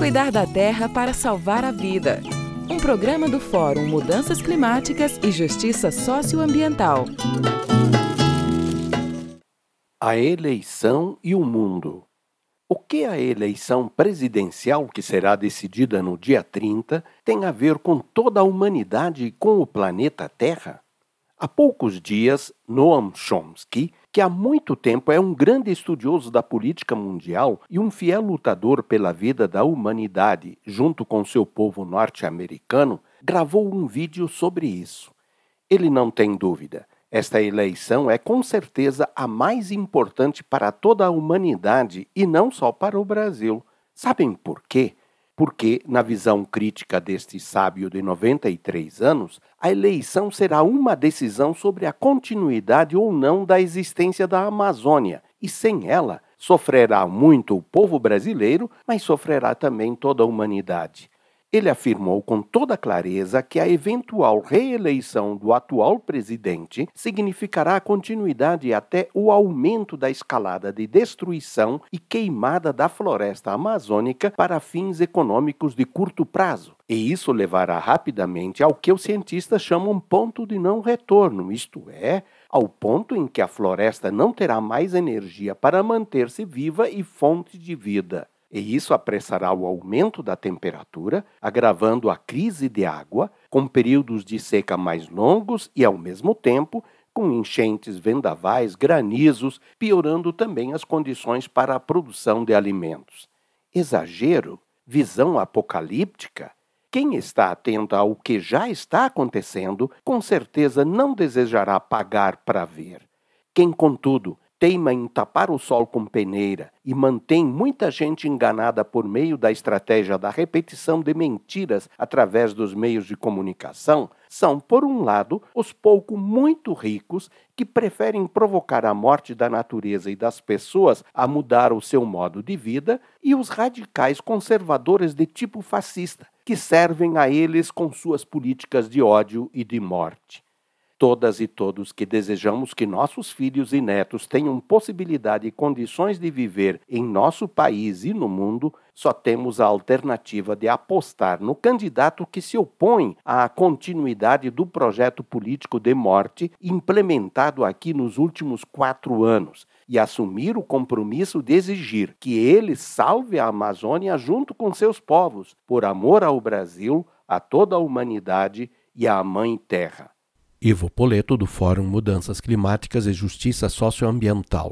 Cuidar da terra para salvar a vida. Um programa do Fórum Mudanças Climáticas e Justiça Socioambiental. A eleição e o mundo. O que a eleição presidencial, que será decidida no dia 30, tem a ver com toda a humanidade e com o planeta Terra? Há poucos dias, Noam Chomsky, que há muito tempo é um grande estudioso da política mundial e um fiel lutador pela vida da humanidade, junto com seu povo norte-americano, gravou um vídeo sobre isso. Ele não tem dúvida. Esta eleição é com certeza a mais importante para toda a humanidade e não só para o Brasil. Sabem por quê? Porque, na visão crítica deste sábio de 93 anos, a eleição será uma decisão sobre a continuidade ou não da existência da Amazônia, e sem ela, sofrerá muito o povo brasileiro, mas sofrerá também toda a humanidade. Ele afirmou com toda clareza que a eventual reeleição do atual presidente significará a continuidade até o aumento da escalada de destruição e queimada da floresta amazônica para fins econômicos de curto prazo. E isso levará rapidamente ao que os cientistas chamam ponto de não retorno, isto é, ao ponto em que a floresta não terá mais energia para manter-se viva e fonte de vida e isso apressará o aumento da temperatura, agravando a crise de água, com períodos de seca mais longos e, ao mesmo tempo, com enchentes, vendavais, granizos, piorando também as condições para a produção de alimentos. Exagero? Visão apocalíptica? Quem está atento ao que já está acontecendo, com certeza não desejará pagar para ver. Quem, contudo, teima em tapar o sol com peneira e mantém muita gente enganada por meio da estratégia da repetição de mentiras através dos meios de comunicação, são, por um lado, os pouco muito ricos que preferem provocar a morte da natureza e das pessoas a mudar o seu modo de vida, e os radicais conservadores de tipo fascista, que servem a eles com suas políticas de ódio e de morte todas e todos que desejamos que nossos filhos e netos tenham possibilidade e condições de viver em nosso país e no mundo, só temos a alternativa de apostar no candidato que se opõe à continuidade do projeto político de morte implementado aqui nos últimos quatro anos e assumir o compromisso de exigir que ele salve a Amazônia junto com seus povos, por amor ao Brasil, a toda a humanidade e à Mãe Terra. Ivo Poleto, do Fórum Mudanças Climáticas e Justiça Socioambiental.